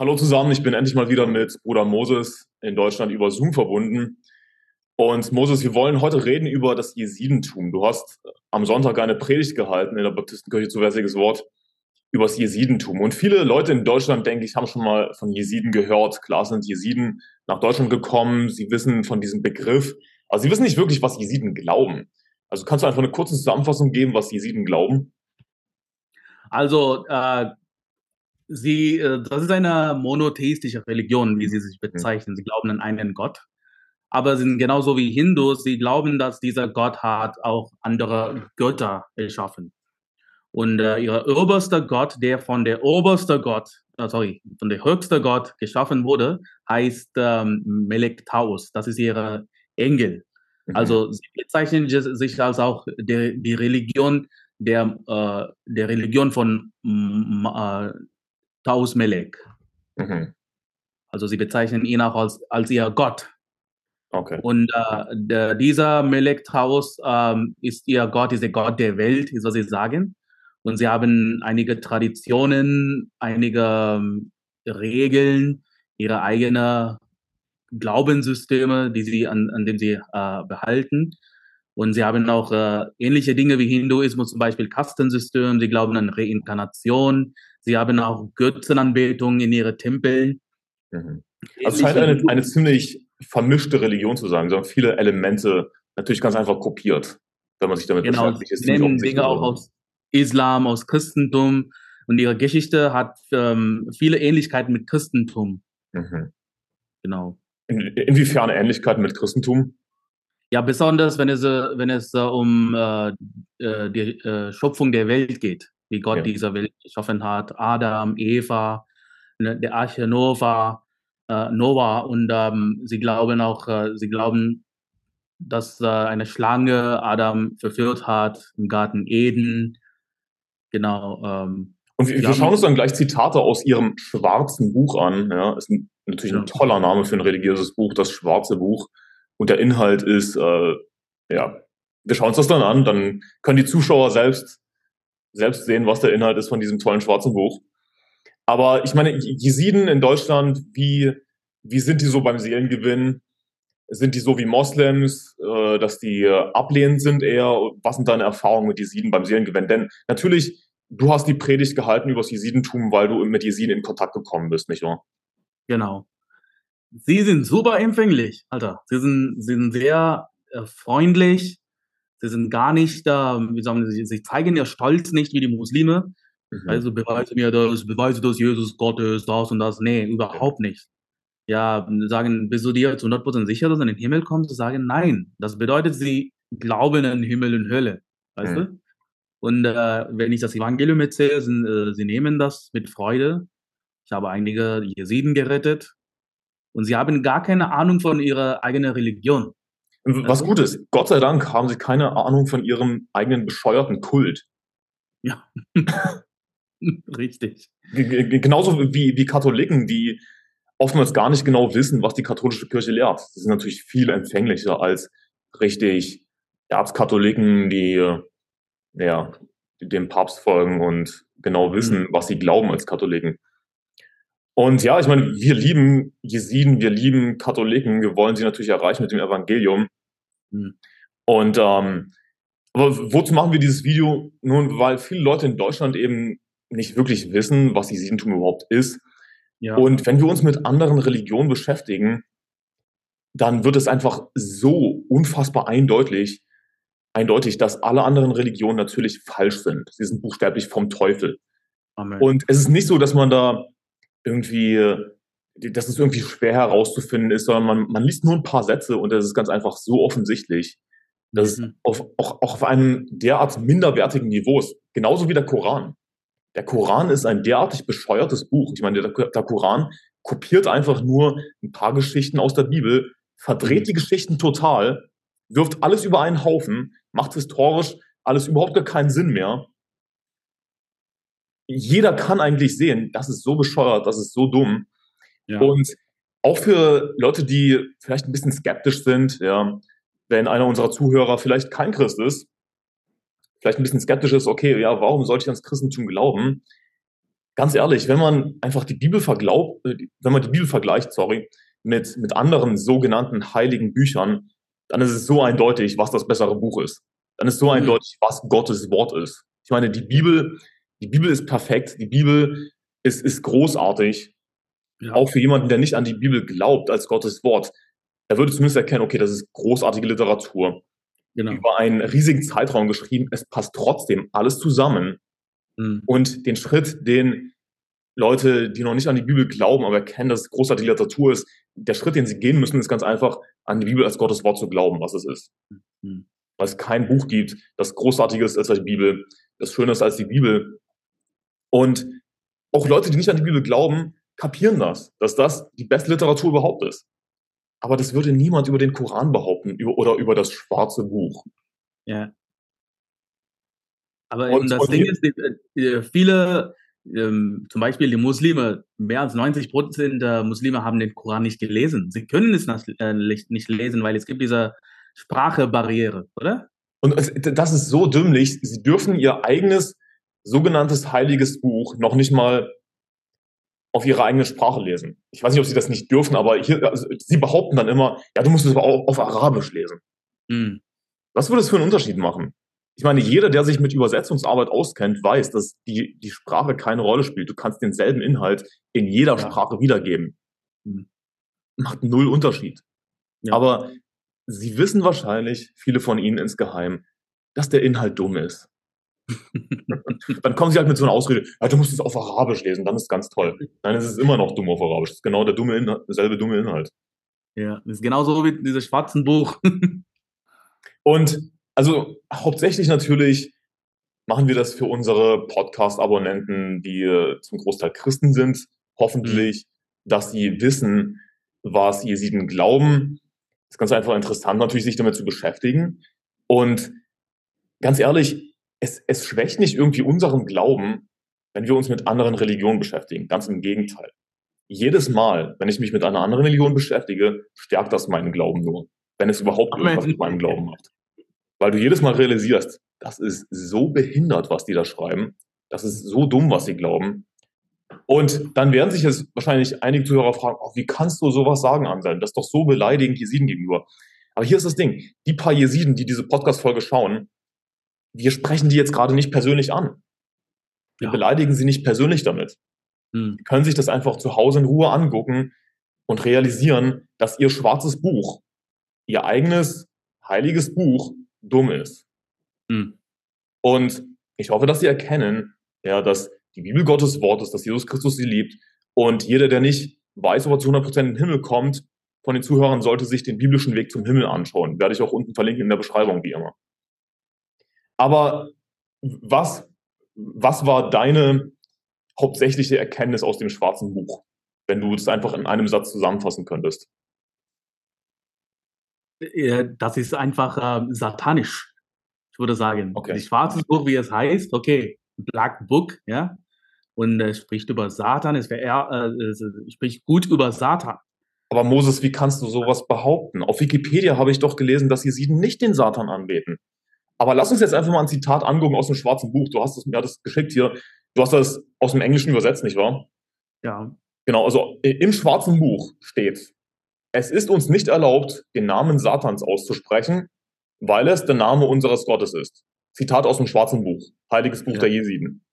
Hallo zusammen, ich bin endlich mal wieder mit Bruder Moses in Deutschland über Zoom verbunden. Und Moses, wir wollen heute reden über das Jesidentum. Du hast am Sonntag eine Predigt gehalten in der Baptistenkirche zu Versiges Wort über das Jesidentum. Und viele Leute in Deutschland, denke ich, haben schon mal von Jesiden gehört. Klar sind Jesiden nach Deutschland gekommen, sie wissen von diesem Begriff, aber sie wissen nicht wirklich, was Jesiden glauben. Also kannst du einfach eine kurze Zusammenfassung geben, was Jesiden glauben? Also äh, sie, äh, das ist eine monotheistische Religion, wie sie sich mhm. bezeichnen. Sie glauben an einen Gott. Aber sie sind genauso wie Hindus, sie glauben, dass dieser Gott hat auch andere Götter erschaffen. Und äh, ihr oberster Gott, der von der oberste Gott, äh, sorry, von der höchste Gott geschaffen wurde, heißt ähm, Melek Taus. Das ist ihre Engel. Mhm. Also sie bezeichnen sich als auch der, die Religion der, äh, der Religion von äh, Taus Melek. Mhm. Also sie bezeichnen ihn auch als, als ihr Gott. Okay. Und äh, der, dieser Melek Taus ähm, ist ihr Gott, ist der Gott der Welt, ist was sie sagen. Und sie haben einige Traditionen, einige ähm, Regeln, ihre eigenen Glaubenssysteme, die sie an, an dem sie äh, behalten. Und sie haben auch äh, ähnliche Dinge wie Hinduismus, zum Beispiel Kastensystem. Sie glauben an Reinkarnation. Sie haben auch Götzenanbetung in ihre Tempeln. Mhm. Also es scheint eine, eine ziemlich vermischte Religion zu sein. Sie haben viele Elemente natürlich ganz einfach kopiert, wenn man sich damit genau, beschäftigt. Sie nehmen Dinge auch aus Islam, aus Christentum. Und ihre Geschichte hat ähm, viele Ähnlichkeiten mit Christentum. Mhm. Genau. In, inwiefern Ähnlichkeiten mit Christentum? Ja, besonders wenn es, äh, wenn es uh, um uh, die uh, Schöpfung der Welt geht, wie Gott ja. diese Welt geschaffen hat. Adam, Eva, ne, der Arche Noah, Noah und ähm, sie glauben auch, sie glauben, dass eine Schlange Adam verführt hat im Garten Eden. Genau. Ähm, und wir, wir schauen uns dann gleich Zitate aus ihrem schwarzen Buch an. Ja, ist ein, natürlich ein toller Name für ein religiöses Buch, das schwarze Buch und der Inhalt ist, äh, ja, wir schauen uns das dann an, dann können die Zuschauer selbst, selbst sehen, was der Inhalt ist von diesem tollen schwarzen Buch. Aber ich meine, Jesiden in Deutschland, wie, wie sind die so beim Seelengewinn? Sind die so wie Moslems, äh, dass die ablehnend sind eher? Was sind deine Erfahrungen mit Jesiden beim Seelengewinn? Denn natürlich, du hast die Predigt gehalten über das Jesidentum, weil du mit Jesiden in Kontakt gekommen bist, nicht wahr? Genau. Sie sind super empfänglich, Alter. Sie sind, sie sind sehr äh, freundlich. Sie sind gar nicht, äh, wie sagen sie, sie zeigen ihr Stolz nicht wie die Muslime. Mhm. Also beweise mir das, beweise, dass Jesus Gott ist, das und das. Nee, überhaupt nicht. Ja, sagen, bist du dir zu 100% sicher, dass du in den Himmel kommst? Sie sagen, nein. Das bedeutet, sie glauben an Himmel und Hölle. Weißt mhm. du? Und äh, wenn ich das Evangelium erzähle, sind, äh, sie nehmen das mit Freude. Ich habe einige Jesiden gerettet und sie haben gar keine Ahnung von ihrer eigenen Religion. Was also, gut ist, Gott sei Dank haben sie keine Ahnung von ihrem eigenen bescheuerten Kult. Ja, richtig. G genauso wie, wie Katholiken, die oftmals gar nicht genau wissen, was die katholische Kirche lehrt. Das ist natürlich viel empfänglicher als richtig Erzkatholiken, die ja, dem Papst folgen und genau wissen, mhm. was sie glauben als Katholiken. Und ja, ich meine, wir lieben Jesiden, wir lieben Katholiken, wir wollen sie natürlich erreichen mit dem Evangelium. Mhm. Und ähm, aber wozu machen wir dieses Video? Nun, weil viele Leute in Deutschland eben nicht wirklich wissen, was Jesidentum überhaupt ist. Ja. Und wenn wir uns mit anderen Religionen beschäftigen, dann wird es einfach so unfassbar eindeutig, eindeutig, dass alle anderen Religionen natürlich falsch sind. Sie sind buchstäblich vom Teufel. Amen. Und es ist nicht so, dass man da irgendwie, dass es irgendwie schwer herauszufinden ist, sondern man, man liest nur ein paar Sätze und es ist ganz einfach so offensichtlich, dass mhm. es auf, auch, auch auf einem derart minderwertigen Niveau ist. Genauso wie der Koran. Der Koran ist ein derartig bescheuertes Buch. Ich meine, der, der Koran kopiert einfach nur ein paar Geschichten aus der Bibel, verdreht mhm. die Geschichten total, wirft alles über einen Haufen, macht historisch alles überhaupt gar keinen Sinn mehr jeder kann eigentlich sehen, das ist so bescheuert, das ist so dumm. Ja. Und auch für Leute, die vielleicht ein bisschen skeptisch sind, ja, wenn einer unserer Zuhörer vielleicht kein Christ ist, vielleicht ein bisschen skeptisch ist, okay, ja, warum sollte ich ans Christentum glauben? ganz ehrlich, wenn man einfach die Bibel verglaubt, äh, wenn man die Bibel vergleicht, sorry, mit, mit anderen sogenannten heiligen Büchern, dann ist es so eindeutig, was das bessere Buch ist. Dann ist so mhm. eindeutig, was Gottes Wort ist. Ich meine, die Bibel, die Bibel ist perfekt, die Bibel ist, ist großartig. Ja. Auch für jemanden, der nicht an die Bibel glaubt als Gottes Wort. Er würde zumindest erkennen, okay, das ist großartige Literatur. Genau. Über einen riesigen Zeitraum geschrieben. Es passt trotzdem alles zusammen. Mhm. Und den Schritt, den Leute, die noch nicht an die Bibel glauben, aber erkennen, dass es großartige Literatur ist, der Schritt, den sie gehen müssen, ist ganz einfach, an die Bibel als Gottes Wort zu glauben, was es ist. Mhm. Weil es kein Buch gibt, das großartiger ist als die Bibel, das schöner ist als die Bibel. Und auch Leute, die nicht an die Bibel glauben, kapieren das, dass das die beste Literatur überhaupt ist. Aber das würde niemand über den Koran behaupten über, oder über das schwarze Buch. Ja. Aber und, das Ding ist, viele, ähm, zum Beispiel die Muslime, mehr als 90 Prozent der Muslime haben den Koran nicht gelesen. Sie können es äh, nicht lesen, weil es gibt diese Sprachebarriere, oder? Und das ist so dümmlich. Sie dürfen ihr eigenes sogenanntes heiliges Buch noch nicht mal auf ihre eigene Sprache lesen. Ich weiß nicht, ob sie das nicht dürfen, aber hier, also, sie behaupten dann immer, ja, du musst es aber auch auf Arabisch lesen. Mhm. Was würde es für einen Unterschied machen? Ich meine, jeder, der sich mit Übersetzungsarbeit auskennt, weiß, dass die, die Sprache keine Rolle spielt. Du kannst denselben Inhalt in jeder ja. Sprache wiedergeben. Mhm. Macht null Unterschied. Ja. Aber sie wissen wahrscheinlich, viele von ihnen insgeheim, dass der Inhalt dumm ist. dann kommen sie halt mit so einer Ausrede, ja, du musst es auf Arabisch lesen, dann ist es ganz toll. Nein, es ist immer noch dumm auf Arabisch. Das ist genau der dumme Inhalt, derselbe dumme Inhalt. Ja, das ist genauso wie dieses schwarzen Buch. Und also hauptsächlich natürlich machen wir das für unsere Podcast-Abonnenten, die äh, zum Großteil Christen sind, hoffentlich, mhm. dass sie wissen, was Jesiden glauben. Das ist ganz einfach interessant, natürlich sich damit zu beschäftigen. Und ganz ehrlich, es, es schwächt nicht irgendwie unseren Glauben, wenn wir uns mit anderen Religionen beschäftigen. Ganz im Gegenteil. Jedes Mal, wenn ich mich mit einer anderen Religion beschäftige, stärkt das meinen Glauben nur. Wenn es überhaupt irgendwas mit meinem Glauben macht. Weil du jedes Mal realisierst, das ist so behindert, was die da schreiben. Das ist so dumm, was sie glauben. Und dann werden sich jetzt wahrscheinlich einige Zuhörer fragen, oh, wie kannst du sowas sagen, Anselm? Das ist doch so beleidigend Jesiden gegenüber. Aber hier ist das Ding. Die paar Jesiden, die diese Podcast-Folge schauen, wir sprechen die jetzt gerade nicht persönlich an. Wir ja. beleidigen sie nicht persönlich damit. Hm. Sie können sich das einfach zu Hause in Ruhe angucken und realisieren, dass ihr schwarzes Buch, ihr eigenes heiliges Buch, dumm ist. Hm. Und ich hoffe, dass sie erkennen, ja, dass die Bibel Gottes Wort ist, dass Jesus Christus sie liebt. Und jeder, der nicht weiß, ob er zu 100% in den Himmel kommt, von den Zuhörern sollte sich den biblischen Weg zum Himmel anschauen. Werde ich auch unten verlinken in der Beschreibung, wie immer. Aber was, was war deine hauptsächliche Erkenntnis aus dem schwarzen Buch, wenn du es einfach in einem Satz zusammenfassen könntest? Das ist einfach äh, satanisch, ich würde sagen. Okay. Das schwarze Buch, wie es heißt, okay, Black Book, ja, und äh, spricht über Satan, es, wär, äh, spricht gut über Satan. Aber Moses, wie kannst du sowas behaupten? Auf Wikipedia habe ich doch gelesen, dass Jesiden nicht den Satan anbeten. Aber lass uns jetzt einfach mal ein Zitat angucken aus dem schwarzen Buch. Du hast es mir das geschickt hier. Du hast das aus dem Englischen übersetzt, nicht wahr? Ja. Genau, also im schwarzen Buch steht, es ist uns nicht erlaubt, den Namen Satans auszusprechen, weil es der Name unseres Gottes ist. Zitat aus dem schwarzen Buch, heiliges Buch ja. der Jesiden.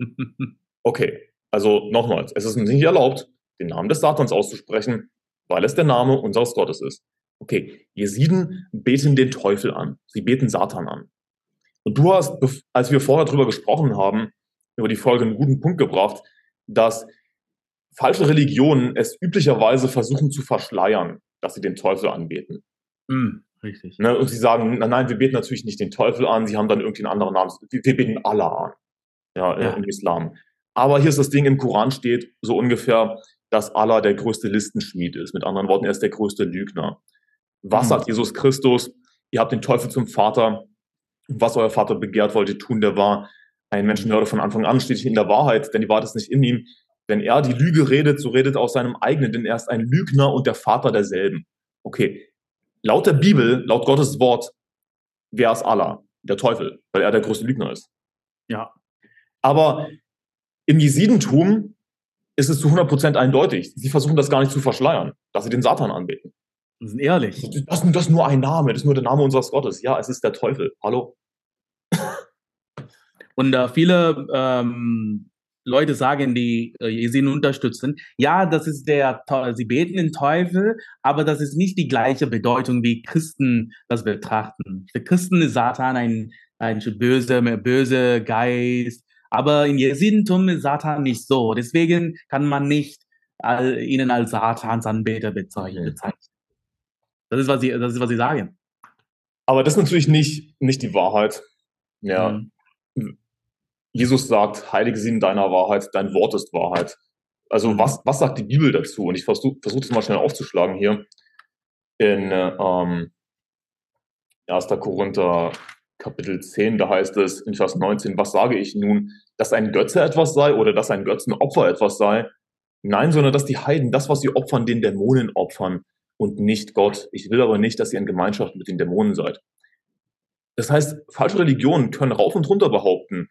Okay, also nochmals, es ist uns nicht erlaubt, den Namen des Satans auszusprechen, weil es der Name unseres Gottes ist. Okay, Jesiden beten den Teufel an. Sie beten Satan an. Und du hast, als wir vorher darüber gesprochen haben, über die Folge einen guten Punkt gebracht, dass falsche Religionen es üblicherweise versuchen zu verschleiern, dass sie den Teufel anbeten. Mm, richtig. Ne, und sie sagen, nein, nein, wir beten natürlich nicht den Teufel an, sie haben dann irgendwie einen anderen Namen. Wir, wir beten Allah an. Ja, ja, im Islam. Aber hier ist das Ding, im Koran steht so ungefähr, dass Allah der größte Listenschmied ist. Mit anderen Worten, er ist der größte Lügner. Was mhm. sagt Jesus Christus? Ihr habt den Teufel zum Vater. Was euer Vater begehrt wollte tun, der war ein Menschenmörder von Anfang an, steht in der Wahrheit, denn die Wahrheit ist nicht in ihm. Wenn er die Lüge redet, so redet er aus seinem eigenen, denn er ist ein Lügner und der Vater derselben. Okay. Laut der Bibel, laut Gottes Wort, wer ist Allah? Der Teufel, weil er der größte Lügner ist. Ja. Aber Im Jesidentum ist es zu 100% eindeutig. Sie versuchen das gar nicht zu verschleiern, dass sie den Satan anbeten. Das sind ehrlich. Das, das ist nur ein Name, das ist nur der Name unseres Gottes. Ja, es ist der Teufel. Hallo? Und äh, viele ähm, Leute sagen, die äh, Jesiden unterstützen, ja, das ist der, sie beten den Teufel, aber das ist nicht die gleiche Bedeutung, wie Christen das betrachten. Für Christen ist Satan ein, ein böser, böser Geist, aber in Jesidentum ist Satan nicht so. Deswegen kann man nicht all, ihnen als Satansanbeter bezeichnen. Das ist, was sie, das ist, was sie sagen. Aber das ist natürlich nicht, nicht die Wahrheit. Ja. Mhm. Jesus sagt, heilige sie in deiner Wahrheit, dein Wort ist Wahrheit. Also mhm. was, was sagt die Bibel dazu? Und ich versuche versuch das mal schnell aufzuschlagen hier. In ähm, 1. Korinther Kapitel 10, da heißt es in Vers 19, was sage ich nun, dass ein Götze etwas sei oder dass ein Götzenopfer etwas sei? Nein, sondern dass die Heiden das, was sie opfern, den Dämonen opfern und nicht Gott. Ich will aber nicht, dass ihr in Gemeinschaft mit den Dämonen seid. Das heißt, falsche Religionen können rauf und runter behaupten,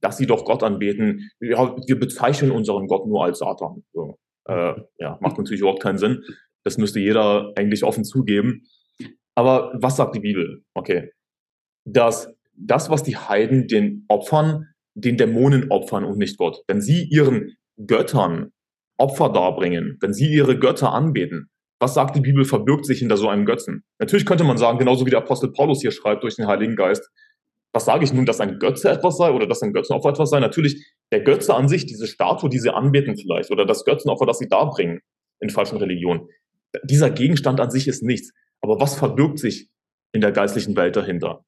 dass sie doch Gott anbeten. Ja, wir bezeichnen unseren Gott nur als Satan. So, äh, ja, macht natürlich überhaupt keinen Sinn. Das müsste jeder eigentlich offen zugeben. Aber was sagt die Bibel? Okay. Dass das, was die Heiden den Opfern, den Dämonen opfern und nicht Gott. Wenn sie ihren Göttern Opfer darbringen, wenn sie ihre Götter anbeten, was sagt die Bibel, verbirgt sich hinter so einem Götzen? Natürlich könnte man sagen, genauso wie der Apostel Paulus hier schreibt durch den Heiligen Geist, was sage ich nun, dass ein Götze etwas sei oder dass ein Götzenopfer etwas sei? Natürlich, der Götze an sich, diese Statue, die sie anbeten vielleicht, oder das Götzenopfer, das sie darbringen in falschen Religionen, dieser Gegenstand an sich ist nichts. Aber was verbirgt sich in der geistlichen Welt dahinter?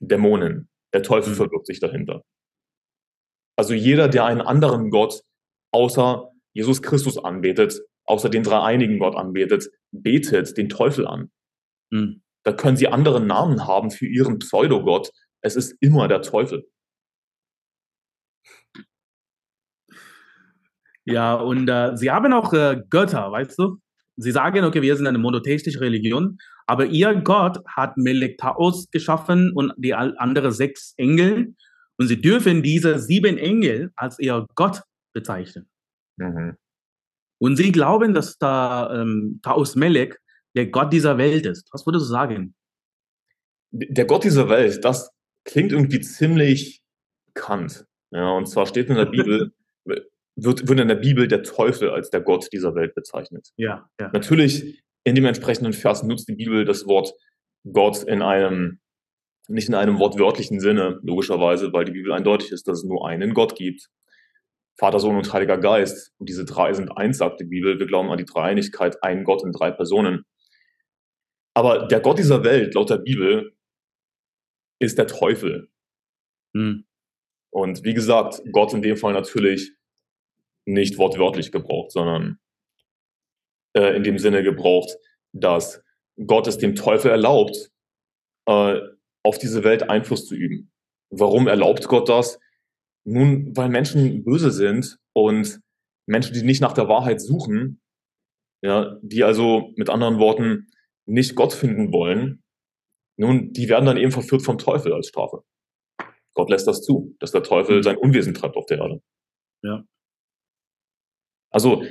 Dämonen. Der Teufel mhm. verbirgt sich dahinter. Also jeder, der einen anderen Gott außer Jesus Christus anbetet, außer den dreieinigen Gott anbetet, betet den Teufel an. Mhm. Da können sie andere Namen haben für ihren Pseudogott, es ist immer der Teufel. Ja, und äh, sie haben auch äh, Götter, weißt du? Sie sagen, okay, wir sind eine monotheistische Religion, aber ihr Gott hat Melektaos geschaffen und die anderen sechs Engel und sie dürfen diese sieben Engel als ihr Gott bezeichnen. Mhm. Und sie glauben, dass da ähm, Taos Melek der Gott dieser Welt ist. Was würdest du sagen? Der Gott dieser Welt, das klingt irgendwie ziemlich bekannt. Ja, und zwar steht in der Bibel, wird, wird in der Bibel der Teufel als der Gott dieser Welt bezeichnet. Ja, ja. Natürlich, in dem entsprechenden Vers nutzt die Bibel das Wort Gott in einem, nicht in einem wortwörtlichen Sinne, logischerweise, weil die Bibel eindeutig ist, dass es nur einen Gott gibt. Vater, Sohn und Heiliger Geist. Und diese drei sind eins, sagt die Bibel. Wir glauben an die Dreieinigkeit, einen Gott in drei Personen. Aber der Gott dieser Welt, laut der Bibel, ist der Teufel. Hm. Und wie gesagt, Gott in dem Fall natürlich nicht wortwörtlich gebraucht, sondern äh, in dem Sinne gebraucht, dass Gott es dem Teufel erlaubt, äh, auf diese Welt Einfluss zu üben. Warum erlaubt Gott das? Nun, weil Menschen böse sind und Menschen, die nicht nach der Wahrheit suchen, ja, die also mit anderen Worten nicht Gott finden wollen, nun, die werden dann eben verführt vom Teufel als Strafe. Gott lässt das zu, dass der Teufel mhm. sein Unwesen treibt auf der Erde. Ja. Also,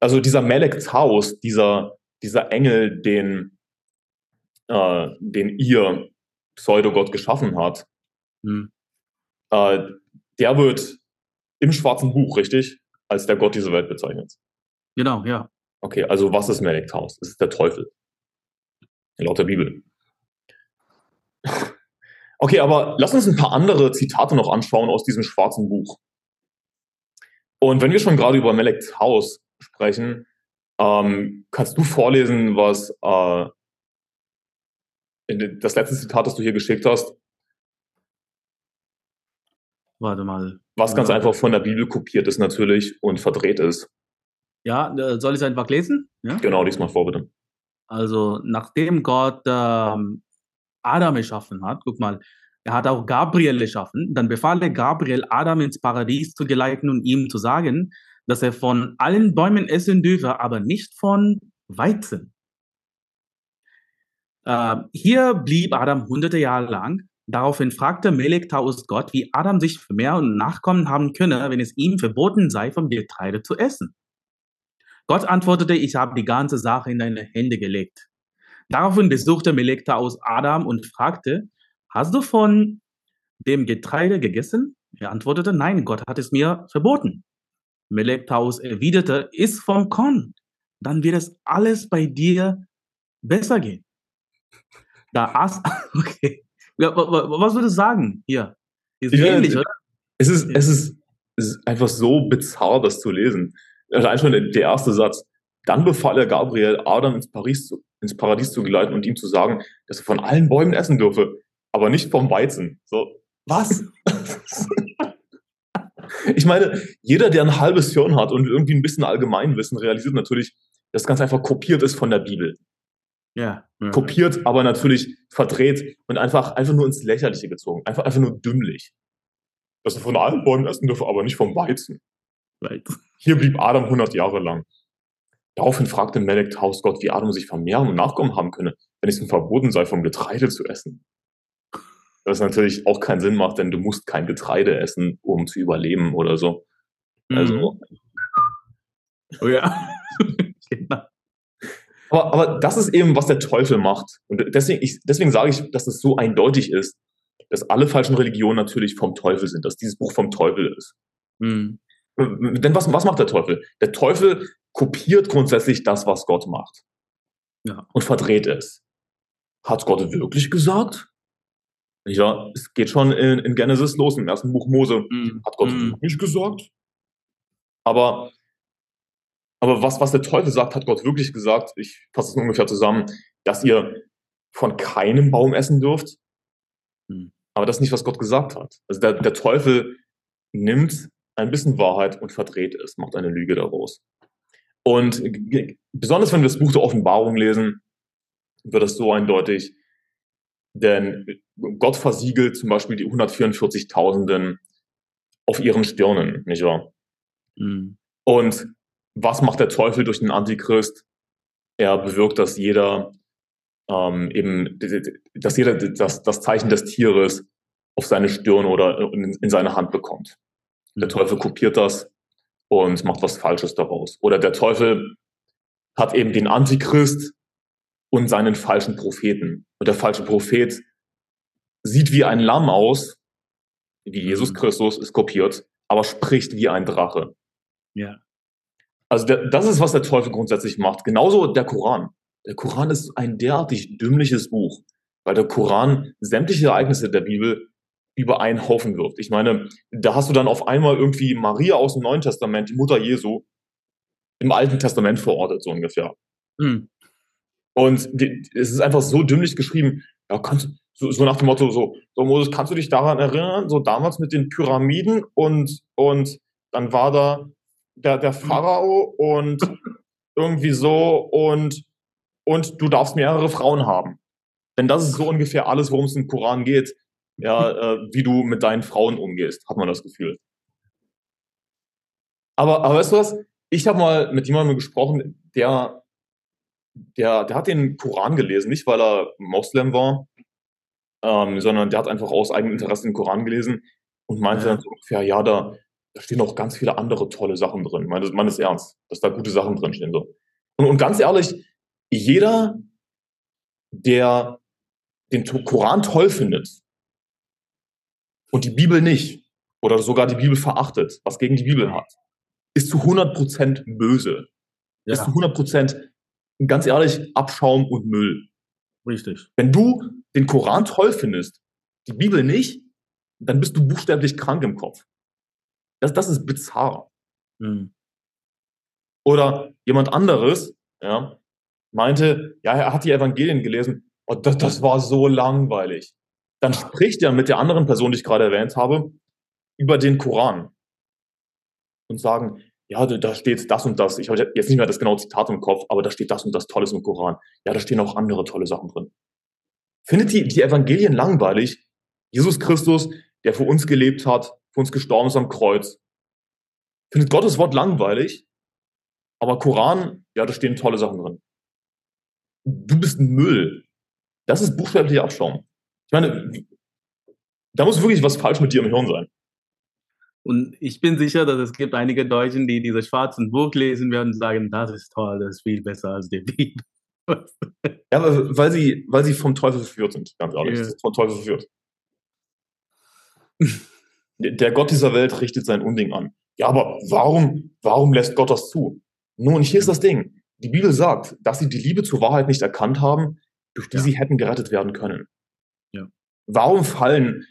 also dieser Melek Taus, dieser, dieser Engel, den, äh, den ihr Pseudogott geschaffen hat, mhm. äh, der wird im schwarzen Buch, richtig, als der Gott dieser Welt bezeichnet. Genau, ja. Okay, also was ist Melek Taus? Es ist der Teufel. Laut der Bibel. Okay, aber lass uns ein paar andere Zitate noch anschauen aus diesem schwarzen Buch. Und wenn wir schon gerade über Meleks Haus sprechen, ähm, kannst du vorlesen, was äh, das letzte Zitat, das du hier geschickt hast? Warte mal. Was ganz einfach von der Bibel kopiert ist natürlich und verdreht ist. Ja, äh, soll ich es einfach lesen? Ja? Genau, diesmal vor, bitte. Also, nachdem Gott ähm, Adam erschaffen hat, guck mal, er hat auch Gabriel erschaffen, dann befahl er Gabriel, Adam ins Paradies zu geleiten und ihm zu sagen, dass er von allen Bäumen essen dürfe, aber nicht von Weizen. Äh, hier blieb Adam hunderte Jahre lang Daraufhin fragte Melek Taus Gott, wie Adam sich mehr und Nachkommen haben könne, wenn es ihm verboten sei, vom Getreide zu essen. Gott antwortete, ich habe die ganze Sache in deine Hände gelegt. Daraufhin besuchte Melek Taus Adam und fragte, hast du von dem Getreide gegessen? Er antwortete, nein, Gott hat es mir verboten. Melektaus erwiderte, iss vom Korn, dann wird es alles bei dir besser gehen. Da aß, okay. Ja, was würdest du sagen hier? Ist ja, ähnlich, oder? Es ist, es, ist, es ist einfach so bizarr, das zu lesen. Allein schon der erste Satz. Dann befahl er Gabriel, Adam ins, Paris zu, ins Paradies zu geleiten und ihm zu sagen, dass er von allen Bäumen essen dürfe, aber nicht vom Weizen. So, was? ich meine, jeder, der ein halbes Hirn hat und irgendwie ein bisschen Allgemeinwissen realisiert natürlich, dass ganz einfach kopiert ist von der Bibel. Ja, ja. Kopiert, aber natürlich verdreht und einfach, einfach nur ins Lächerliche gezogen. Einfach, einfach nur dümmlich. Dass er von allen Bäumen essen dürfe, aber nicht vom Weizen. Hier blieb Adam 100 Jahre lang. Daraufhin fragte Melek Hausgott, wie Adam sich vermehren und Nachkommen haben könne, wenn es ihm verboten sei, vom Getreide zu essen. Was natürlich auch keinen Sinn macht, denn du musst kein Getreide essen, um zu überleben oder so. Also. Mhm. Oh ja. genau. Aber, aber das ist eben, was der Teufel macht. Und deswegen, ich, deswegen sage ich, dass es so eindeutig ist, dass alle falschen Religionen natürlich vom Teufel sind, dass dieses Buch vom Teufel ist. Mhm. Denn was, was macht der Teufel? Der Teufel kopiert grundsätzlich das, was Gott macht. Ja. Und verdreht es. Hat Gott wirklich gesagt? Ja, es geht schon in, in Genesis los, im ersten Buch Mose. Mm. Hat Gott mm. nicht gesagt. Aber, aber was, was der Teufel sagt, hat Gott wirklich gesagt. Ich fasse es ungefähr zusammen, dass ihr von keinem Baum essen dürft. Mm. Aber das ist nicht, was Gott gesagt hat. Also der, der Teufel nimmt ein bisschen Wahrheit und verdreht es, macht eine Lüge daraus. Und besonders wenn wir das Buch der Offenbarung lesen, wird es so eindeutig, denn Gott versiegelt zum Beispiel die 144.000 auf ihren Stirnen, nicht wahr? Mhm. Und was macht der Teufel durch den Antichrist? Er bewirkt, dass jeder ähm, eben, dass jeder das, das Zeichen des Tieres auf seine Stirn oder in, in seine Hand bekommt. Der mhm. Teufel kopiert das und macht was Falsches daraus. Oder der Teufel hat eben den Antichrist und seinen falschen Propheten. Und der falsche Prophet sieht wie ein Lamm aus, wie Jesus mhm. Christus ist kopiert, aber spricht wie ein Drache. Ja. Also der, das ist, was der Teufel grundsätzlich macht. Genauso der Koran. Der Koran ist ein derartig dümmliches Buch, weil der Koran sämtliche Ereignisse der Bibel über einen Haufen wirft. Ich meine, da hast du dann auf einmal irgendwie Maria aus dem Neuen Testament, die Mutter Jesu, im Alten Testament verortet, so ungefähr. Mhm. Und die, es ist einfach so dümmlich geschrieben. Ja, kannst, so, so nach dem Motto, so, so Moses, kannst du dich daran erinnern, so damals mit den Pyramiden und, und dann war da der, der Pharao und irgendwie so und, und du darfst mehrere Frauen haben. Denn das ist so ungefähr alles, worum es im Koran geht, ja, äh, wie du mit deinen Frauen umgehst, hat man das Gefühl. Aber, aber weißt du was? Ich habe mal mit jemandem gesprochen, der der, der hat den Koran gelesen, nicht weil er Moslem war, ähm, sondern der hat einfach aus eigenem Interesse den Koran gelesen und meinte dann so ungefähr, ja, da, da stehen auch ganz viele andere tolle Sachen drin. Ich meine, man ist ernst, dass da gute Sachen drin stehen. So. Und, und ganz ehrlich, jeder, der den Koran toll findet und die Bibel nicht, oder sogar die Bibel verachtet, was gegen die Bibel hat, ist zu 100% böse. Ja. Ist zu 100% ganz ehrlich, Abschaum und Müll. Richtig. Wenn du den Koran toll findest, die Bibel nicht, dann bist du buchstäblich krank im Kopf. Das, das ist bizarr. Mhm. Oder jemand anderes, ja, meinte, ja, er hat die Evangelien gelesen, oh, das, das war so langweilig. Dann spricht er mit der anderen Person, die ich gerade erwähnt habe, über den Koran und sagen, ja, da steht das und das. Ich habe jetzt nicht mehr das genaue Zitat im Kopf, aber da steht das und das Tolles im Koran. Ja, da stehen auch andere tolle Sachen drin. Findet die, die Evangelien langweilig? Jesus Christus, der für uns gelebt hat, für uns gestorben ist am Kreuz. Findet Gottes Wort langweilig? Aber Koran, ja, da stehen tolle Sachen drin. Du bist Müll. Das ist buchstäblicher Abschaum. Ich meine, da muss wirklich was falsch mit dir im Hirn sein. Und ich bin sicher, dass es gibt einige Deutschen, die dieses schwarzen Buch lesen werden und sagen, das ist toll, das ist viel besser als die Bibel. ja, weil sie, weil sie vom Teufel verführt sind, ganz ehrlich. Yeah. Vom Teufel verführt. Der Gott dieser Welt richtet sein Unding an. Ja, aber warum, warum lässt Gott das zu? Nun, hier ist das Ding. Die Bibel sagt, dass sie die Liebe zur Wahrheit nicht erkannt haben, durch die ja. sie hätten gerettet werden können. Ja. Warum fallen,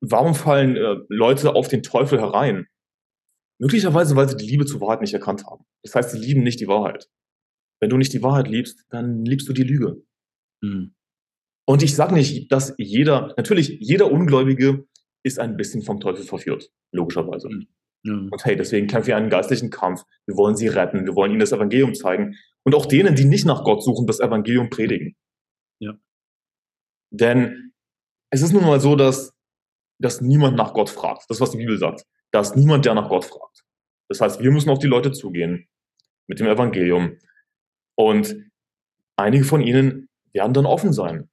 warum fallen äh, Leute auf den Teufel herein? Möglicherweise, weil sie die Liebe zur Wahrheit nicht erkannt haben. Das heißt, sie lieben nicht die Wahrheit. Wenn du nicht die Wahrheit liebst, dann liebst du die Lüge. Mhm. Und ich sage nicht, dass jeder, natürlich, jeder Ungläubige ist ein bisschen vom Teufel verführt, logischerweise. Mhm. Und hey, deswegen kämpfen wir einen geistlichen Kampf. Wir wollen sie retten, wir wollen ihnen das Evangelium zeigen. Und auch denen, die nicht nach Gott suchen, das Evangelium predigen. Ja. Denn es ist nun mal so, dass, dass niemand nach Gott fragt. Das, ist, was die Bibel sagt. Da ist niemand, der nach Gott fragt. Das heißt, wir müssen auf die Leute zugehen mit dem Evangelium. Und einige von ihnen werden dann offen sein.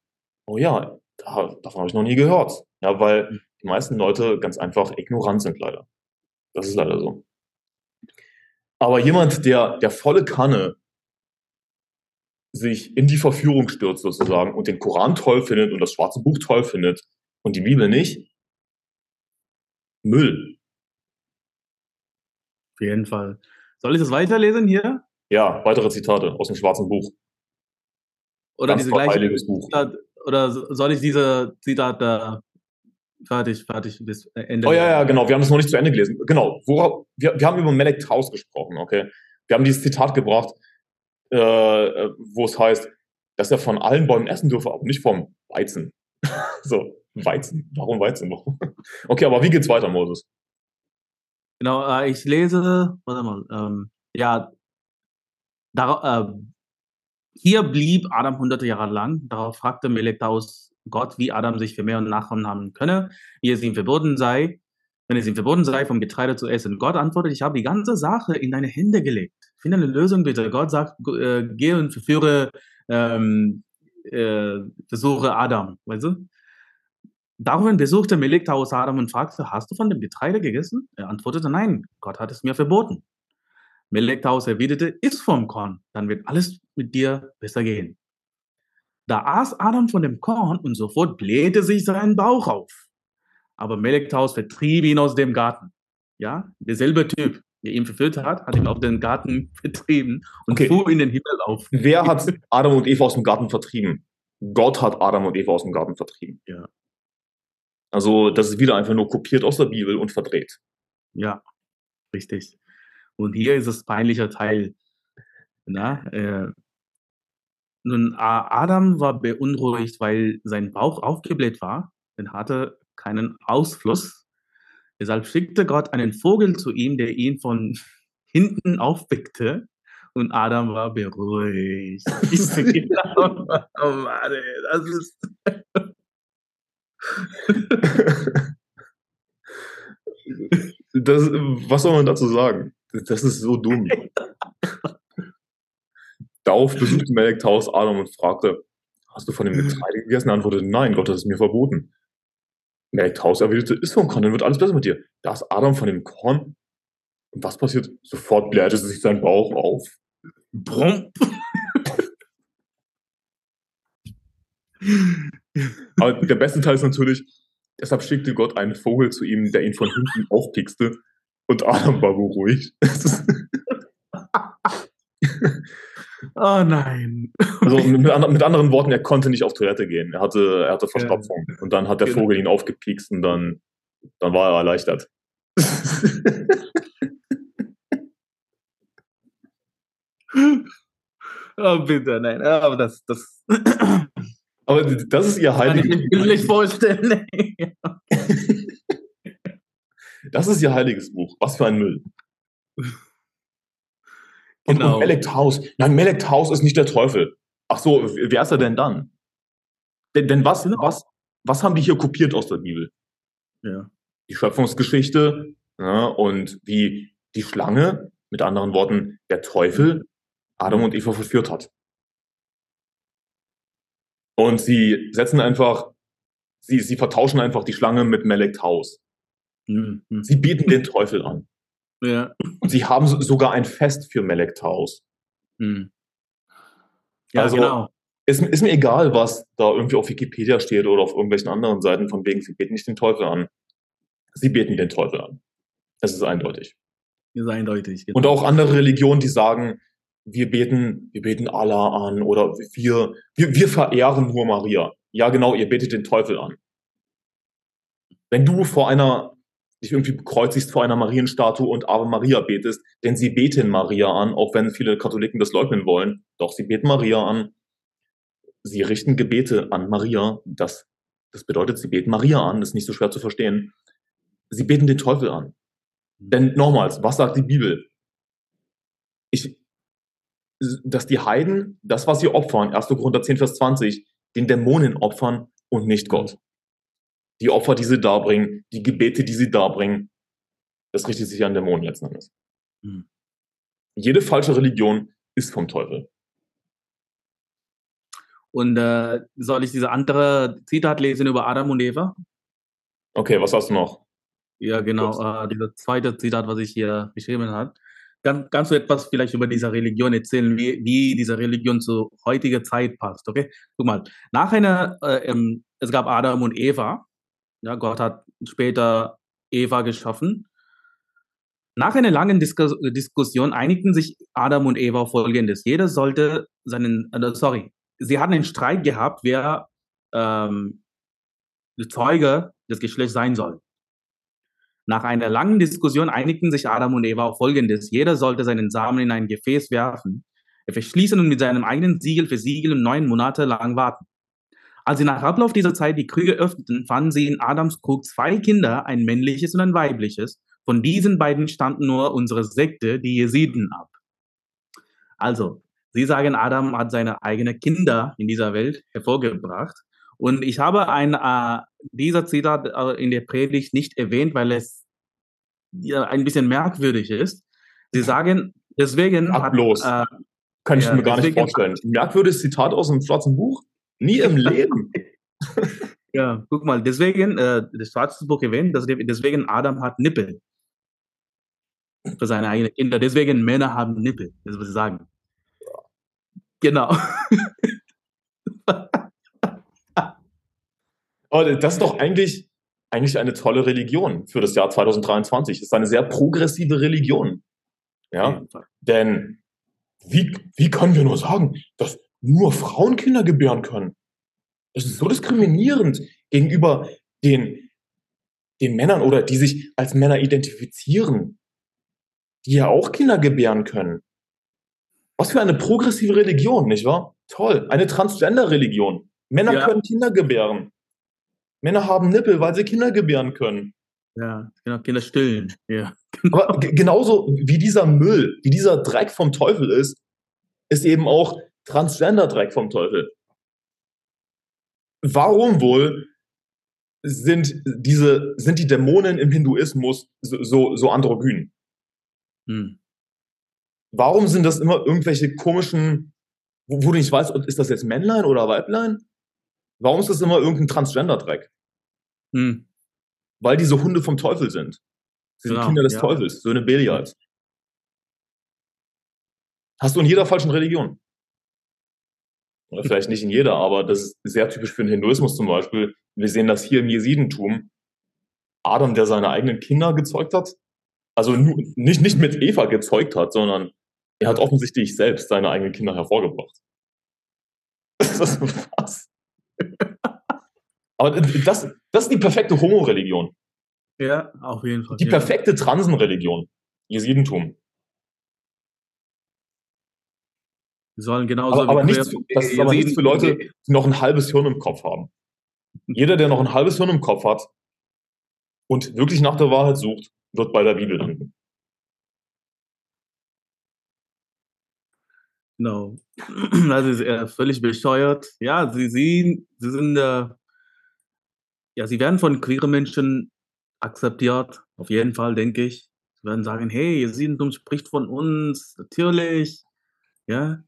Oh ja, davon habe ich noch nie gehört. Ja, weil hm. Die meisten Leute ganz einfach ignorant sind leider. Das ist leider so. Aber jemand, der, der volle Kanne sich in die Verführung stürzt sozusagen und den Koran toll findet und das schwarze Buch toll findet und die Bibel nicht, Müll. Auf jeden Fall. Soll ich das weiterlesen hier? Ja, weitere Zitate aus dem schwarzen Buch. Oder Ganz diese gleiche Buch. Oder soll ich diese Zitate fertig, fertig bis Ende. Oh ja, ja, genau. Wir haben das noch nicht zu Ende gelesen. Genau. Worauf, wir, wir haben über Melek Taus gesprochen, okay? Wir haben dieses Zitat gebracht, äh, wo es heißt, dass er von allen Bäumen essen dürfe, aber nicht vom Weizen. so, Weizen. Warum Weizen? okay, aber wie geht's weiter, Moses? Genau, äh, ich lese, warte mal, ähm, ja, da, äh, hier blieb Adam hunderte Jahre lang. Darauf fragte Melek Taus Gott, wie Adam sich für mehr und Nachkommen haben könne, wie es ihm verboten sei, wenn es ihm verboten sei, vom Getreide zu essen. Gott antwortet, ich habe die ganze Sache in deine Hände gelegt. Finde eine Lösung bitte. Gott sagt, äh, geh und verführe, ähm, äh, versuche Adam, weißt du? Daraufhin besuchte Melek Adam und fragte, hast du von dem Getreide gegessen? Er antwortete, nein, Gott hat es mir verboten. Melek erwiderte, iss vom Korn, dann wird alles mit dir besser gehen. Da aß Adam von dem Korn und sofort blähte sich sein Bauch auf. Aber Melektaus vertrieb ihn aus dem Garten. Ja, derselbe Typ, der ihn verführt hat, hat ihn auf den Garten vertrieben und okay. fuhr in den Himmel auf. Wer hat Adam und Eva aus dem Garten vertrieben? Gott hat Adam und Eva aus dem Garten vertrieben. Ja. Also, das ist wieder einfach nur kopiert aus der Bibel und verdreht. Ja, richtig. Und hier ist das peinliche Teil. Na, äh, nun, Adam war beunruhigt, weil sein Bauch aufgebläht war, denn hatte keinen Ausfluss. Deshalb schickte Gott einen Vogel zu ihm, der ihn von hinten aufpickte. Und Adam war beruhigt. Ich genau, oh Mann, ey, das ist. das, was soll man dazu sagen? Das ist so dumm. Darauf besuchte Melek Taus Adam und fragte, hast du von dem Getreide gegessen? Er antwortete, nein, Gott hat es mir verboten. Melek Taus erwiderte, ist vom Korn, dann wird alles besser mit dir. Da ist Adam von dem Korn. Und was passiert? Sofort blähte sich sein Bauch auf. Brumm. Aber der beste Teil ist natürlich, deshalb schickte Gott einen Vogel zu ihm, der ihn von hinten aufpickste. Und Adam war beruhigt. Oh nein. Also mit, mit, anderen Worten, er konnte nicht auf Toilette gehen. Er hatte, er hatte Verstopfung. Ja. Und dann hat der genau. Vogel ihn aufgepiekst und dann, dann war er erleichtert. oh, bitte, nein. Aber das, das. Aber das ist ihr heiliges Buch. Kann ich mir nicht vorstellen. das ist ihr heiliges Buch. Was für ein Müll. Und, genau. und Melek Taus. Nein, Melek Taus ist nicht der Teufel. Ach so, wer ist er denn dann? Denn, denn was, genau. was, was haben die hier kopiert aus der Bibel? Ja. Die Schöpfungsgeschichte ja, und wie die Schlange, mit anderen Worten, der Teufel, Adam und Eva verführt hat. Und sie setzen einfach Sie, sie vertauschen einfach die Schlange mit Melek Taus. Mhm. Sie bieten den Teufel an. Ja. Und sie haben sogar ein Fest für Melek Taus. Mhm. Ja, also, genau. Ist, ist, mir egal, was da irgendwie auf Wikipedia steht oder auf irgendwelchen anderen Seiten, von wegen, sie beten nicht den Teufel an. Sie beten den Teufel an. Das ist eindeutig. Das ist eindeutig. Genau. Und auch andere Religionen, die sagen, wir beten, wir beten Allah an oder wir, wir, wir verehren nur Maria. Ja, genau, ihr betet den Teufel an. Wenn du vor einer, dich irgendwie bekreuzigst vor einer Marienstatue und Ave Maria betest, denn sie beten Maria an, auch wenn viele Katholiken das leugnen wollen. Doch, sie beten Maria an. Sie richten Gebete an Maria. Das, das bedeutet, sie beten Maria an. Das ist nicht so schwer zu verstehen. Sie beten den Teufel an. Denn nochmals, was sagt die Bibel? Ich, dass die Heiden das, was sie opfern, 1. Korinther 10, Vers 20, den Dämonen opfern und nicht Gott. Die Opfer, die sie darbringen, die Gebete, die sie darbringen, das richtet sich an Dämonen letzten Endes. Mhm. Jede falsche Religion ist vom Teufel. Und äh, soll ich diese andere Zitat lesen über Adam und Eva? Okay, was hast du noch? Ja, genau. Äh, dieser zweite Zitat, was ich hier beschrieben habe. Kann, kannst du etwas vielleicht über diese Religion erzählen, wie, wie diese Religion zu heutiger Zeit passt? Okay, guck mal. Nach einer, äh, ähm, es gab Adam und Eva. Ja, Gott hat später Eva geschaffen. Nach einer langen Diskus Diskussion einigten sich Adam und Eva auf Folgendes: Jeder sollte seinen, äh, sorry, sie hatten einen Streit gehabt, wer ähm, Zeuge des Geschlechts sein soll. Nach einer langen Diskussion einigten sich Adam und Eva auf Folgendes. Jeder sollte seinen Samen in ein Gefäß werfen, er verschließen und mit seinem eigenen Siegel für Siegel neun Monate lang warten. Als sie nach Ablauf dieser Zeit die Krüge öffneten, fanden sie in Adams Krug zwei Kinder, ein männliches und ein weibliches. Von diesen beiden standen nur unsere Sekte, die Jesiden, ab. Also, sie sagen, Adam hat seine eigenen Kinder in dieser Welt hervorgebracht. Und ich habe ein, äh, dieser Zitat äh, in der Predigt nicht erwähnt, weil es ja ein bisschen merkwürdig ist. Sie sagen, deswegen. Ach, bloß. Hat, äh, Kann ich ja, mir gar nicht vorstellen. Merkwürdiges Zitat aus dem schwarzen Buch? Nie im Leben. ja, guck mal, deswegen, äh, das schwarze Buch erwähnt, dass deswegen Adam hat Nippel. Für seine eigenen Kinder. Deswegen Männer haben Nippel. Das würde ich sagen. Genau. Aber das ist doch eigentlich, eigentlich eine tolle Religion für das Jahr 2023. Das ist eine sehr progressive Religion. Ja, denn wie, wie können wir nur sagen, dass nur Frauen Kinder gebären können? Das ist so diskriminierend gegenüber den, den Männern oder die sich als Männer identifizieren, die ja auch Kinder gebären können. Was für eine progressive Religion, nicht wahr? Toll. Eine Transgender-Religion. Männer ja. können Kinder gebären. Männer haben Nippel, weil sie Kinder gebären können. Ja, genau, Kinder stillen. Ja. Aber genauso wie dieser Müll, wie dieser Dreck vom Teufel ist, ist eben auch Transgender-Dreck vom Teufel. Warum wohl sind diese, sind die Dämonen im Hinduismus so, so, so androgyn? Hm. Warum sind das immer irgendwelche komischen, wo, wo du nicht weißt, ist das jetzt Männlein oder Weiblein? Warum ist das immer irgendein Transgender-Dreck? Hm. Weil diese Hunde vom Teufel sind. Sie sind genau, Kinder des ja. Teufels, Söhne Belials. Hast du in jeder falschen Religion. Oder vielleicht nicht in jeder, aber das ist sehr typisch für den Hinduismus zum Beispiel. Wir sehen das hier im Jesidentum. Adam, der seine eigenen Kinder gezeugt hat, also nicht, nicht mit Eva gezeugt hat, sondern er hat offensichtlich selbst seine eigenen Kinder hervorgebracht. Das ist was. Aber das, das ist die perfekte Homo-Religion. Ja, auf jeden Fall. Die perfekte Transenreligion. Jesidentum. Wir sollen genauso. Aber, aber nichts, das ist aber nichts für Leute, die noch ein halbes Hirn im Kopf haben. Jeder, der noch ein halbes Hirn im Kopf hat und wirklich nach der Wahrheit sucht, wird bei der Bibel landen. Genau. Also ist er völlig bescheuert. Ja, sie, sie, sie sind äh, ja, sie werden von queeren Menschen akzeptiert, auf jeden Fall, denke ich. Sie werden sagen, hey, Jesidentum spricht von uns, natürlich. Ja,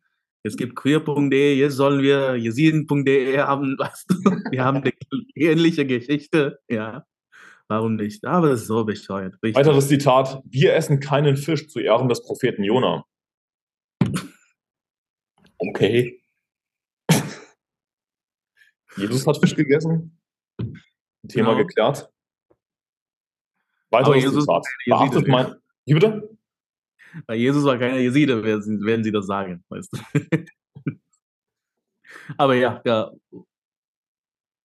es gibt queer.de, jetzt sollen wir jesiden.de haben, weißt du? Wir haben eine ähnliche Geschichte, ja. Warum nicht? Aber das ist so bescheuert. Richtig. Weiteres Zitat: Wir essen keinen Fisch zu Ehren des Propheten Jona. Okay. Jesus hat Fisch gegessen. Thema genau. geklärt. Weiteres Zitat. Beachtet mein. Wie bitte? Weil Jesus war keiner Jeside, werden sie das sagen, weißt du. Aber ja, ja.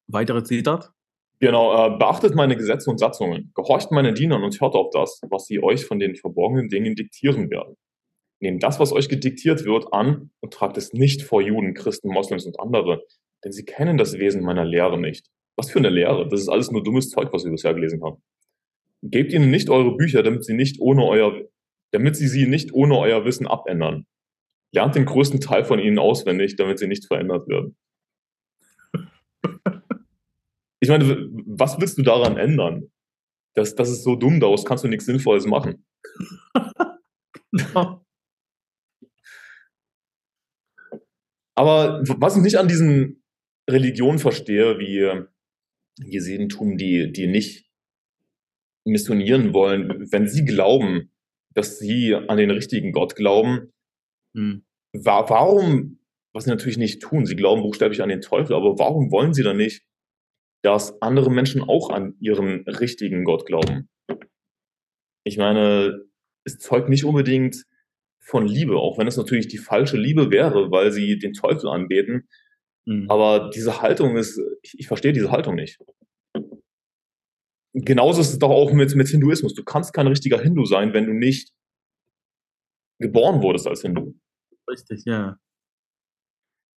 Weitere Zitat? Genau, äh, beachtet meine Gesetze und Satzungen, gehorcht meinen Dienern und hört auf das, was sie euch von den verborgenen Dingen diktieren werden. Nehmt das, was euch gediktiert wird, an und tragt es nicht vor Juden, Christen, Moslems und andere, denn sie kennen das Wesen meiner Lehre nicht. Was für eine Lehre? Das ist alles nur dummes Zeug, was wir bisher gelesen haben. Gebt ihnen nicht eure Bücher, damit sie nicht ohne euer damit sie sie nicht ohne euer Wissen abändern. Lernt den größten Teil von ihnen auswendig, damit sie nicht verändert werden. Ich meine, was willst du daran ändern? Das, das ist so dumm, daraus kannst du nichts Sinnvolles machen. genau. Aber was ich nicht an diesen Religionen verstehe, wie Jesidentum, die, die nicht missionieren wollen, wenn sie glauben, dass sie an den richtigen Gott glauben. Hm. Wa warum, was sie natürlich nicht tun, sie glauben buchstäblich an den Teufel, aber warum wollen sie dann nicht, dass andere Menschen auch an ihren richtigen Gott glauben? Ich meine, es zeugt nicht unbedingt von Liebe, auch wenn es natürlich die falsche Liebe wäre, weil sie den Teufel anbeten. Mhm. Aber diese Haltung ist, ich, ich verstehe diese Haltung nicht genauso ist es doch auch mit, mit Hinduismus. Du kannst kein richtiger Hindu sein, wenn du nicht geboren wurdest als Hindu. Richtig, ja.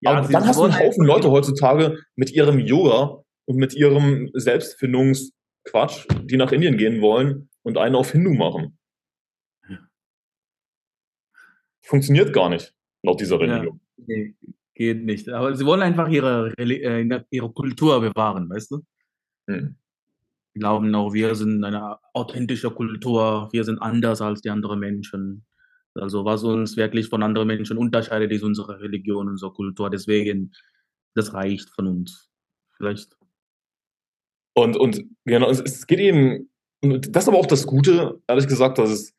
ja Aber dann hast du einen Haufen Leute heutzutage mit ihrem Yoga und mit ihrem Selbstfindungsquatsch, die nach Indien gehen wollen und einen auf Hindu machen. Funktioniert gar nicht, laut dieser Religion. Ja, nee, geht nicht. Aber sie wollen einfach ihre, äh, ihre Kultur bewahren, weißt du? Hm glauben auch, wir sind eine authentische Kultur, wir sind anders als die anderen Menschen. Also was uns wirklich von anderen Menschen unterscheidet, ist unsere Religion, unsere Kultur. Deswegen, das reicht von uns. Vielleicht. Und, und genau, es, es geht eben, das ist aber auch das Gute, ehrlich gesagt, dass es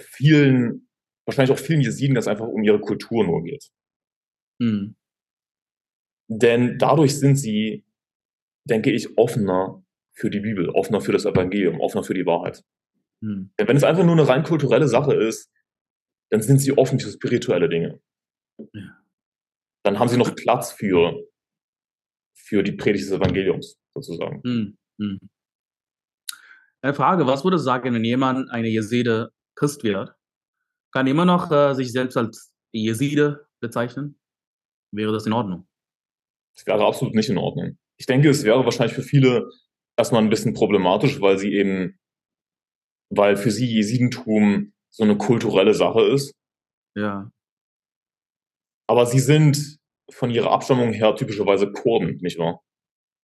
vielen, wahrscheinlich auch vielen Jesiden, dass einfach um ihre Kultur nur geht. Hm. Denn dadurch sind sie, denke ich, offener für die Bibel, offener für das Evangelium, offener für die Wahrheit. Hm. Denn wenn es einfach nur eine rein kulturelle Sache ist, dann sind sie offen für spirituelle Dinge. Ja. Dann haben sie noch Platz für, für die Predigt des Evangeliums, sozusagen. Hm. Hm. Eine Frage, was würde sagen, wenn jemand eine Jeside Christ wird, kann immer noch äh, sich selbst als Jeside bezeichnen? Wäre das in Ordnung? Das wäre absolut nicht in Ordnung. Ich denke, es wäre wahrscheinlich für viele erstmal ein bisschen problematisch, weil sie eben, weil für sie Jesidentum so eine kulturelle Sache ist. Ja. Aber sie sind von ihrer Abstammung her typischerweise Kurden, nicht wahr?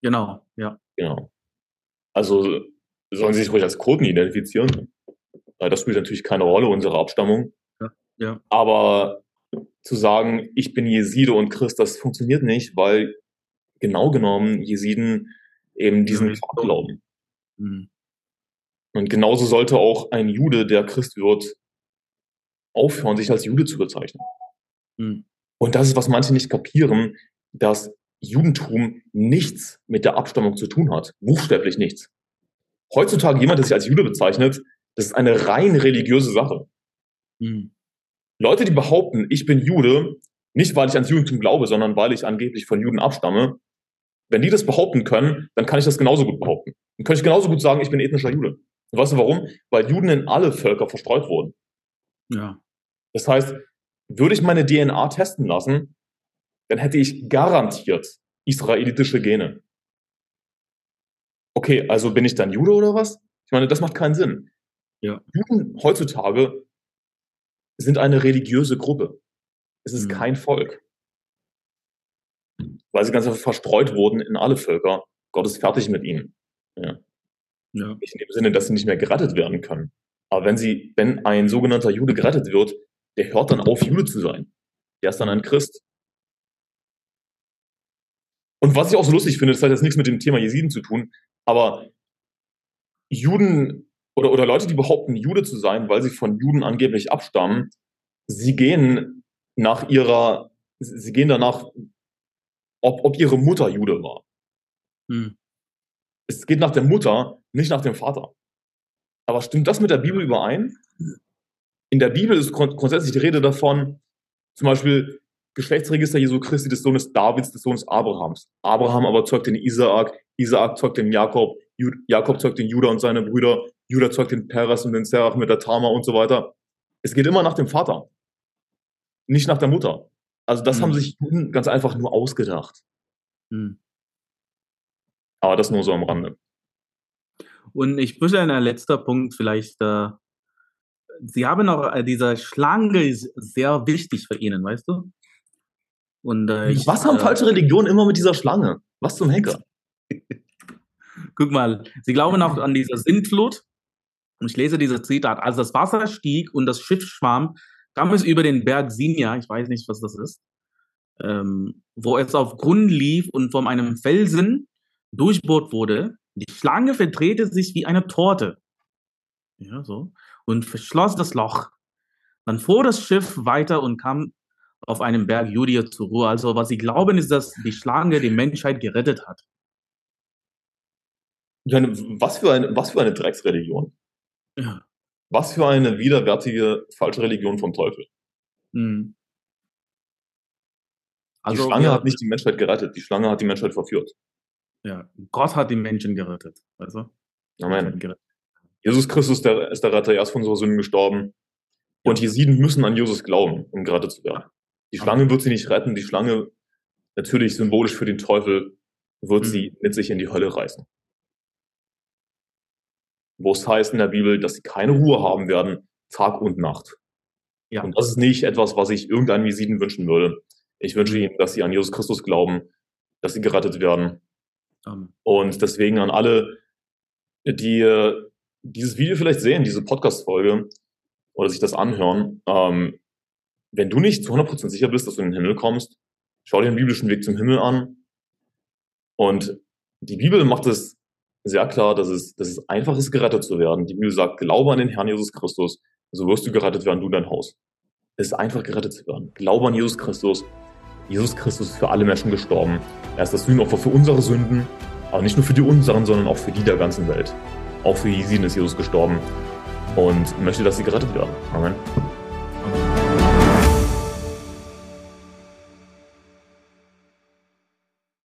Genau, ja. Genau. Also sollen sie sich ruhig als Kurden identifizieren. Das spielt natürlich keine Rolle, unsere Abstammung. Ja, ja. Aber zu sagen, ich bin Jeside und Christ, das funktioniert nicht, weil genau genommen Jesiden eben diesen ja, glauben. Mhm. Und genauso sollte auch ein Jude, der Christ wird, aufhören, sich als Jude zu bezeichnen. Mhm. Und das ist, was manche nicht kapieren, dass Judentum nichts mit der Abstammung zu tun hat. Buchstäblich nichts. Heutzutage jemand, der sich als Jude bezeichnet, das ist eine rein religiöse Sache. Mhm. Leute, die behaupten, ich bin Jude, nicht weil ich ans Judentum glaube, sondern weil ich angeblich von Juden abstamme, wenn die das behaupten können, dann kann ich das genauso gut behaupten. Dann kann ich genauso gut sagen, ich bin ethnischer Jude. Und weißt du warum? Weil Juden in alle Völker verstreut wurden. Ja. Das heißt, würde ich meine DNA testen lassen, dann hätte ich garantiert israelitische Gene. Okay, also bin ich dann Jude oder was? Ich meine, das macht keinen Sinn. Ja. Juden heutzutage sind eine religiöse Gruppe. Es ist mhm. kein Volk weil sie ganz einfach verstreut wurden in alle Völker. Gott ist fertig mit ihnen. Ja. Ja. Nicht in dem Sinne, dass sie nicht mehr gerettet werden können. Aber wenn sie, wenn ein sogenannter Jude gerettet wird, der hört dann auf, Jude zu sein. der ist dann ein Christ. Und was ich auch so lustig finde, das hat jetzt nichts mit dem Thema Jesiden zu tun, aber Juden oder, oder Leute, die behaupten, Jude zu sein, weil sie von Juden angeblich abstammen, sie gehen nach ihrer, sie gehen danach, ob, ob ihre Mutter Jude war. Hm. Es geht nach der Mutter, nicht nach dem Vater. Aber stimmt das mit der Bibel überein? In der Bibel ist grundsätzlich die Rede davon, zum Beispiel Geschlechtsregister Jesu Christi des Sohnes Davids, des Sohnes Abrahams. Abraham aber zeugt den Isaak, Isaak zeugt den Jakob, Jakob zeugt den Judah und seine Brüder, Judah zeugt den Peres und den Serach mit der Tama und so weiter. Es geht immer nach dem Vater, nicht nach der Mutter. Also das mhm. haben sich Juden ganz einfach nur ausgedacht. Mhm. Aber das nur so am Rande. Und ich möchte ein letzter Punkt vielleicht. Äh, Sie haben noch äh, diese Schlange ist sehr wichtig für Ihnen, weißt du? Und äh, ich, was haben äh, falsche Religionen immer mit dieser Schlange? Was zum Henker? Guck mal, Sie glauben auch an diese Sintflut. Und ich lese dieses Zitat. Als das Wasser stieg und das Schiff schwamm, kam es über den Berg Sinja, ich weiß nicht, was das ist, ähm, wo es auf Grund lief und von einem Felsen durchbohrt wurde. Die Schlange verdrehte sich wie eine Torte. Ja, so. Und verschloss das Loch. Dann fuhr das Schiff weiter und kam auf einem Berg Judia zur Ruhe. Also, was sie glauben, ist, dass die Schlange die Menschheit gerettet hat. Was für eine, was für eine Drecksreligion. Ja. Was für eine widerwärtige, falsche Religion vom Teufel. Mhm. Also, die Schlange ja, hat nicht die Menschheit gerettet, die Schlange hat die Menschheit verführt. Ja, Gott hat die Menschen gerettet. Also, Amen. Gerettet. Jesus Christus der, ist der Retter, er ist von unserer Sünden gestorben. Und Jesiden müssen an Jesus glauben, um gerettet zu werden. Die Schlange wird sie nicht retten, die Schlange, natürlich symbolisch für den Teufel, wird mhm. sie mit sich in die Hölle reißen. Wo es heißt in der Bibel, dass sie keine Ruhe haben werden, Tag und Nacht. Ja. Und das ist nicht etwas, was ich irgendeinem Jesiden wünschen würde. Ich wünsche ihnen, dass sie an Jesus Christus glauben, dass sie gerettet werden Amen. Und deswegen an alle, die äh, dieses Video vielleicht sehen, diese Podcast-Folge oder sich das anhören, ähm, wenn du nicht zu 100% sicher bist, dass du in den Himmel kommst, schau dir den biblischen Weg zum Himmel an. Und die Bibel macht es sehr klar, dass es, dass es einfach ist, gerettet zu werden. Die Bibel sagt, glaube an den Herrn Jesus Christus, so wirst du gerettet werden, du dein Haus. Es ist einfach gerettet zu werden. Glaube an Jesus Christus, Jesus Christus ist für alle Menschen gestorben. Er ist das Sühnopfer für unsere Sünden, aber nicht nur für die unseren, sondern auch für die der ganzen Welt. Auch für Jesiden ist Jesus gestorben und möchte, dass sie gerettet werden. Amen.